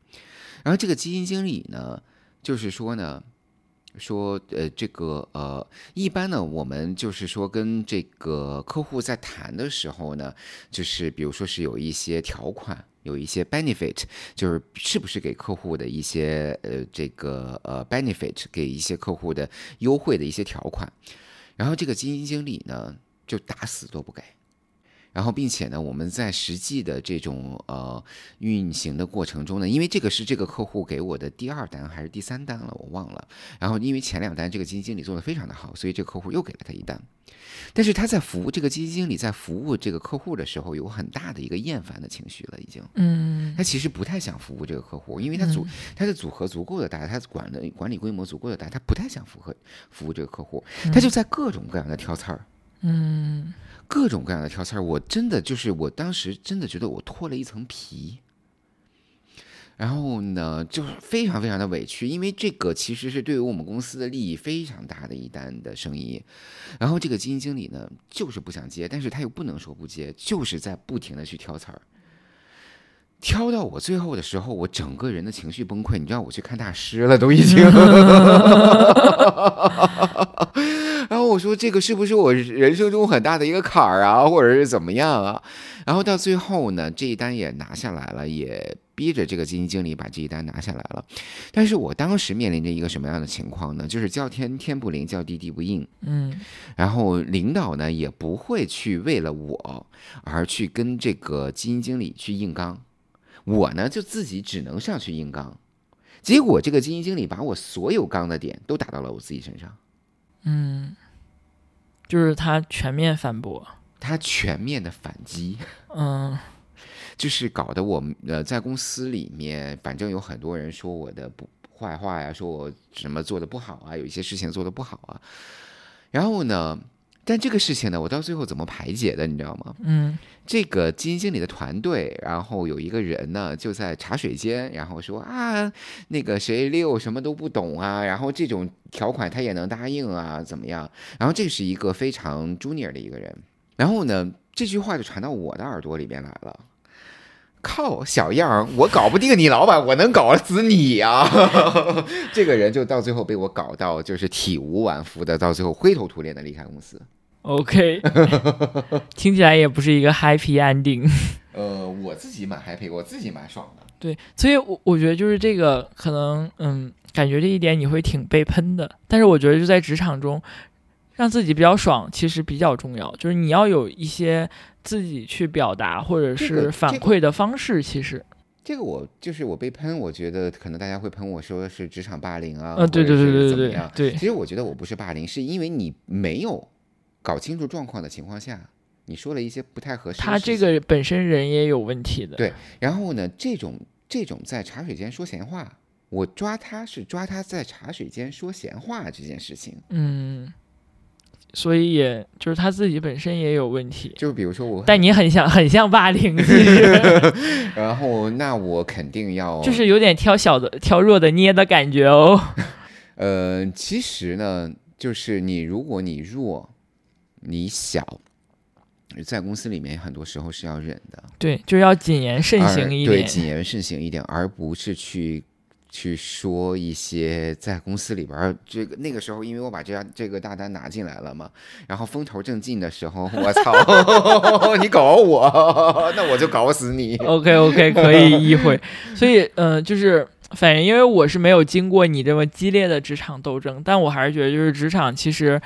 然后这个基金经理呢，就是说呢，说呃，这个呃，一般呢，我们就是说跟这个客户在谈的时候呢，就是比如说是有一些条款，有一些 benefit，就是是不是给客户的一些呃这个呃 benefit，给一些客户的优惠的一些条款。然后这个基金经理呢。就打死都不给，然后并且呢，我们在实际的这种呃运行的过程中呢，因为这个是这个客户给我的第二单还是第三单了，我忘了。然后因为前两单这个基金经理做的非常的好，所以这个客户又给了他一单。但是他在服务这个基金经理在服务这个客户的时候，有很大的一个厌烦的情绪了，已经。
嗯。
他其实不太想服务这个客户，因为他组他的组合足够的大，他管的管理规模足够的大，他不太想符合服务这个客户，他就在各种各样的挑刺儿。
嗯，嗯。
各种各样的挑刺儿，我真的就是我当时真的觉得我脱了一层皮，然后呢，就是非常非常的委屈，因为这个其实是对于我们公司的利益非常大的一单的生意，然后这个基金经理呢就是不想接，但是他又不能说不接，就是在不停的去挑刺儿，挑到我最后的时候，我整个人的情绪崩溃，你知道我去看大师了，都已经。我说这个是不是我人生中很大的一个坎儿啊，或者是怎么样啊？然后到最后呢，这一单也拿下来了，也逼着这个基金经理把这一单拿下来了。但是我当时面临着一个什么样的情况呢？就是叫天天不灵，叫地地不应。
嗯，
然后领导呢也不会去为了我而去跟这个基金经理去硬刚，我呢就自己只能上去硬刚。结果这个基金经理把我所有刚的点都打到了我自己身上。
嗯，就是他全面反驳，
他全面的反击，
嗯，
就是搞得我呃在公司里面，反正有很多人说我的不坏话呀，说我什么做的不好啊，有一些事情做的不好啊。然后呢，但这个事情呢，我到最后怎么排解的，你知道吗？
嗯
这个基金经理的团队，然后有一个人呢，就在茶水间，然后说啊，那个谁六什么都不懂啊，然后这种条款他也能答应啊，怎么样？然后这是一个非常 junior 的一个人，然后呢，这句话就传到我的耳朵里边来了。靠，小样儿，我搞不定你老板，我能搞死你呀、这个人就到最后被我搞到就是体无完肤的，到最后灰头土脸的离开公司。
，OK，听起来也不是一个 happy ending。
呃，我自己蛮 happy，我自己蛮爽的。
对，所以我，我觉得就是这个可能，嗯，感觉这一点你会挺被喷的，但是我觉得就在职场中，让自己比较爽，其实比较重要，就是你要有一些自己去表达或者是反馈的方式，其实，
这个我就是我被喷，我觉得可能大家会喷我说是职场霸凌啊，
呃，对对对对对对？
其实我觉得我不是霸凌，是因为你没有搞清楚状况的情况下，你说了一些不太合适的
他这个本身人也有问题的，
对然后呢，这种这种在茶水间说闲话，我抓他是抓他在茶水间说闲话这件事情。
嗯，所以也就是他自己本身也有问题，
就比如说我，
但你很像很像霸凌，其 实
然后那我肯定要
就是有点挑小的挑弱的捏的感觉哦。
呃，其实呢，就是你如果你弱，你小，在公司里面很多时候是要忍的，
对，就是要谨言慎，行一点。
对谨言慎行一点，而不是去去说一些在公司里边这个那个时候，因为我把这样这个大单拿进来了嘛，然后风头正劲的时候，我操，你搞我，那我就搞死你。
OK OK，可以意会。所以，嗯、就是反正因为我是没有经过你这么激烈的职场斗争，但我还是觉得，就是职场其实，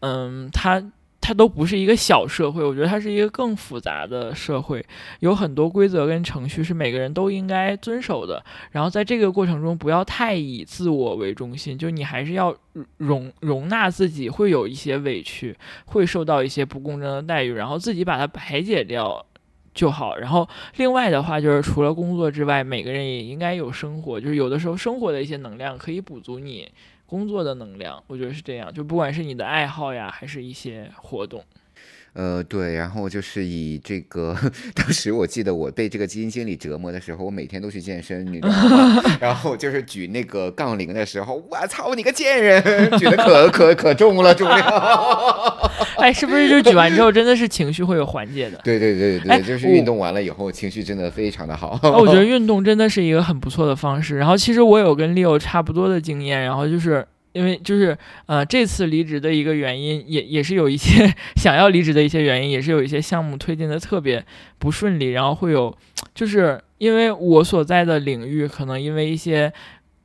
嗯，它它都不是一个小社会，我觉得它是一个更复杂的社会，有很多规则跟程序是每个人都应该遵守的。然后在这个过程中，不要太以自我为中心，就你还是要容容纳自己会有一些委屈，会受到一些不公正的待遇，然后自己把它排解掉。就好，然后另外的话就是除了工作之外，每个人也应该有生活，就是有的时候生活的一些能量可以补足你工作的能量，我觉得是这样。就不管是你的爱好呀，还是一些活动，
呃，对，然后就是以这个，当时我记得我被这个基金经理折磨的时候，我每天都去健身，你知道吗？然后就是举那个杠铃的时候，我操你个贱人，举的可可可重了，重量。
哎，是不是就举完之后真的是情绪会有缓解的？
对对对对
哎，
就是运动完了以后，情绪真的非常的好。
啊，我觉得运动真的是一个很不错的方式。然后其实我有跟 Leo 差不多的经验，然后就是因为就是呃这次离职的一个原因，也也是有一些 想要离职的一些原因，也是有一些项目推进的特别不顺利，然后会有就是因为我所在的领域可能因为一些。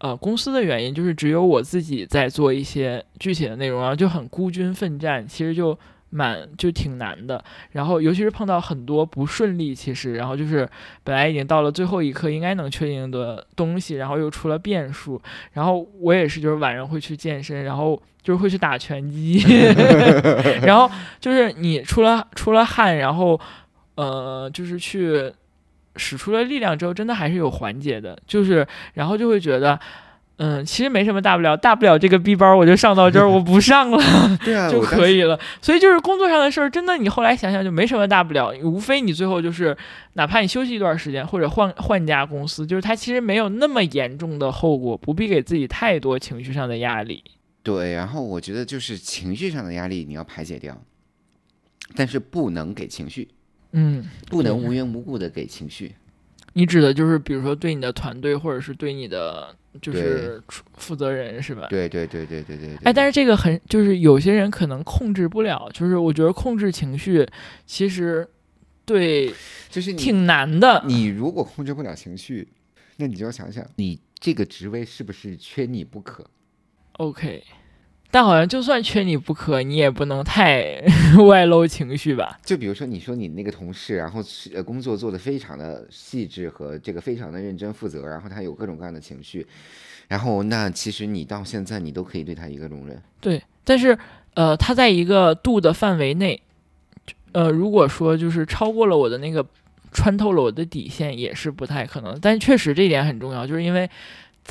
呃，公司的原因就是只有我自己在做一些具体的内容，然后就很孤军奋战，其实就蛮就挺难的。然后尤其是碰到很多不顺利，其实然后就是本来已经到了最后一刻应该能确定的东西，然后又出了变数。然后我也是，就是晚上会去健身，然后就是会去打拳击，然后就是你出了出了汗，然后呃，就是去使出了力量之后，真的还是有缓解的，就是然后就会觉得。嗯，其实没什么大不了，大不了这个 B 包我就上到这儿，我不上了。
对啊，
就可以了。所以就是工作上的事儿，真的你后来想想就没什么大不了，无非你最后就是哪怕你休息一段时间或者换换家公司，就是它其实没有那么严重的后果，不必给自己太多情绪上的压力。
对，然后我觉得就是情绪上的压力你要排解掉，但是不能给情绪，
嗯，
不能无缘无故的给情绪。
你指的就是比如说对你的团队或者是对你的就是负责人是吧？
对对对对对对对。
哎，但
是
是这个很，就是有些人可能控制不了，就是我觉得控制情绪其实对
就是
挺难的。
你如果控制不了情绪，那你就要想想，你这个职位是不是缺你不可
？OK，但好像就算缺你不可，你也不能太 外露情绪吧？
就比如说，你说你那个同事，然后是呃工作做得非常的细致和这个非常的认真负责，然后他有各种各样的情绪，然后那其实你到现在你都可以对他一个容忍。
对，但是呃，他在一个度的范围内，呃，如果说就是超过了我的那个穿透了我的底线，也是不太可能。但确实这一点很重要，就是因为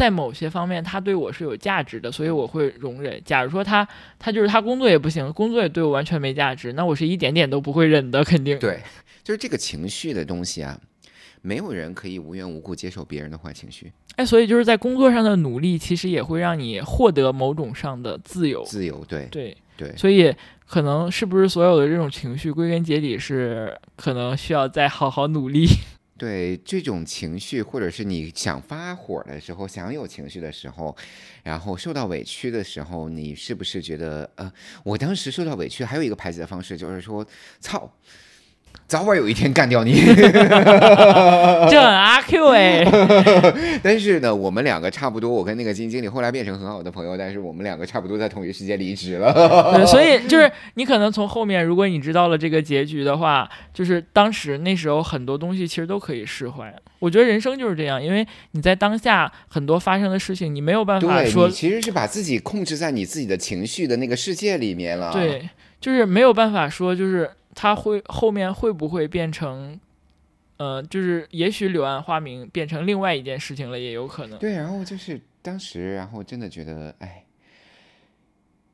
在某些方面他对我是有价值的，所以我会容忍。假如说他他就是他工作也不行，工作也对我完全没价值，那我是一点点都不会忍的，肯定。
对，就是这个情绪的东西啊，没有人可以无缘无故接受别人的坏情绪。
哎，所以就是在工作上的努力，其实也会让你获得某种上的自由。
自由，对
对
对，
所以可能是不是所有的这种情绪，归根结底是可能需要再好好努力。
对这种情绪，或者是你想发火的时候，想有情绪的时候，然后受到委屈的时候，你是不是觉得呃，我当时受到委屈，还有一个排解的方式就是说，操。早晚有一天干掉你，
这很阿 Q 哎。
但是呢，我们两个差不多，我跟那个基金经理后来变成很好的朋友，但是我们两个差不多在同一时间离职了。
对，所以就是你可能从后面，如果你知道了这个结局的话，就是当时那时候很多东西其实都可以释怀。我觉得人生就是这样，因为你在当下很多发生的事情，你没有办法说，
你其实是把自己控制在你自己的情绪的那个世界里面了。
对，就是没有办法说，就是。他会后面会不会变成，呃，就是也许柳暗花明变成另外一件事情了，也有可能。
对，然后就是当时，然后真的觉得，哎，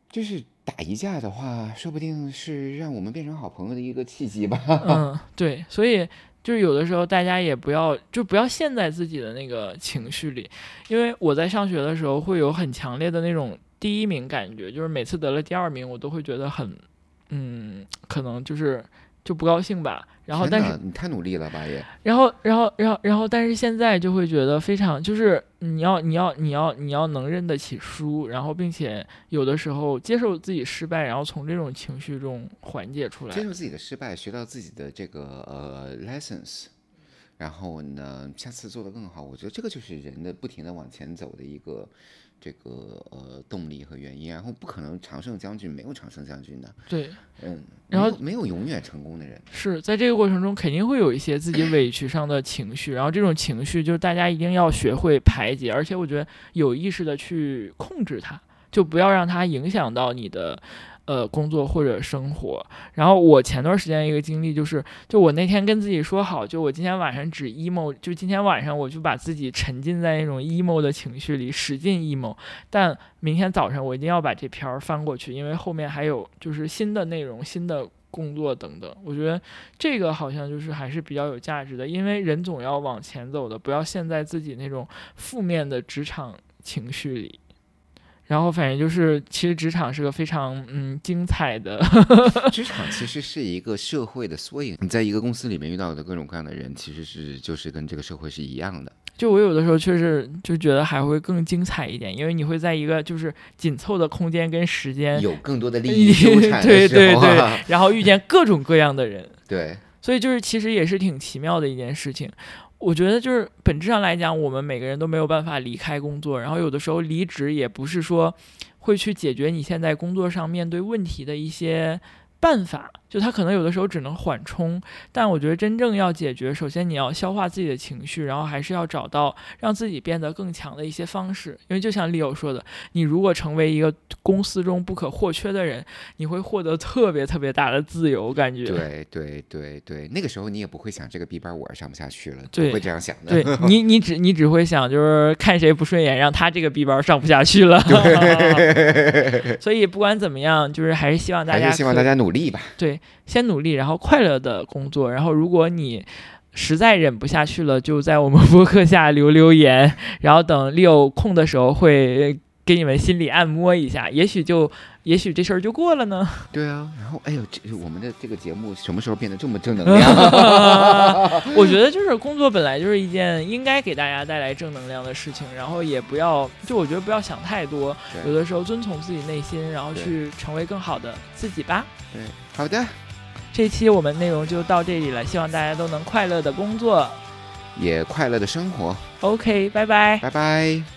就是打一架的话，说不定是让我们变成好朋友的一个契机吧。
嗯，对，所以就是有的时候大家也不要就不要陷在自己的那个情绪里，因为我在上学的时候会有很强烈的那种第一名感觉，就是每次得了第二名，我都会觉得很。嗯，可能就是就不高兴吧。然后，但是
你太努力了吧也。
然后，然后，然后，然后，但是现在就会觉得非常，就是你要，你要，你要，你要能认得起输，然后并且有的时候接受自己失败，然后从这种情绪中缓解出来。
接受自己的失败，学到自己的这个呃 lessons，然后呢，下次做得更好。我觉得这个就是人的不停的往前走的一个。这个呃动力和原因，然后不可能常胜将军，没有常胜将军的。
对，
嗯，
然后
没有永远成功的人。
是在这个过程中，肯定会有一些自己委屈上的情绪，然后这种情绪就是大家一定要学会排解，而且我觉得有意识的去控制它，就不要让它影响到你的。呃，工作或者生活，然后我前段时间一个经历就是，就我那天跟自己说好，就我今天晚上只 emo，就今天晚上我就把自己沉浸在那种 emo 的情绪里，使劲 emo。但明天早上我一定要把这篇翻过去，因为后面还有就是新的内容、新的工作等等。我觉得这个好像就是还是比较有价值的，因为人总要往前走的，不要陷在自己那种负面的职场情绪里。然后反正就是，其实职场是个非常嗯精彩的。
职 场其实是一个社会的缩影。你在一个公司里面遇到的各种各样的人，其实是就是跟这个社会是一样的。
就我有的时候确实就觉得还会更精彩一点，因为你会在一个就是紧凑的空间跟时间，
有更多的利益纠缠
对对对，然后遇见各种各样的人。
对，
所以就是其实也是挺奇妙的一件事情。我觉得就是本质上来讲，我们每个人都没有办法离开工作，然后有的时候离职也不是说会去解决你现在工作上面对问题的一些办法。就他可能有的时候只能缓冲，但我觉得真正要解决，首先你要消化自己的情绪，然后还是要找到让自己变得更强的一些方式。因为就像 Leo 说的，你如果成为一个公司中不可或缺的人，你会获得特别特别大的自由感觉。
对对对对，那个时候你也不会想这个 B 班我上不下去了，
不
会这样想的。
对你，你只你只会想就是看谁不顺眼，让他这个 B 班上不下去了。所以不管怎么样，就是还是希望大家，
还是希望大家努力吧。
对。先努力，然后快乐的工作。然后，如果你实在忍不下去了，就在我们播客下留留言。然后等六空的时候，会给你们心理按摩一下。也许就，也许这事儿就过了呢。
对啊。然后，哎呦，这我们的这个节目什么时候变得这么正能量？
我觉得就是工作本来就是一件应该给大家带来正能量的事情。然后也不要，就我觉得不要想太多。有的时候遵从自己内心，然后去成为更好的自己吧。
对，好的。
这期我们内容就到这里了，希望大家都能快乐的工作，
也快乐的生活。
OK，拜拜，
拜拜。